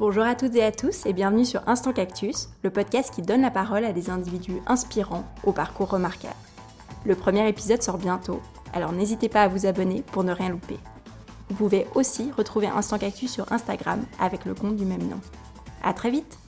Bonjour à toutes et à tous et bienvenue sur Instant Cactus, le podcast qui donne la parole à des individus inspirants au parcours remarquable. Le premier épisode sort bientôt, alors n'hésitez pas à vous abonner pour ne rien louper. Vous pouvez aussi retrouver Instant Cactus sur Instagram avec le compte du même nom. A très vite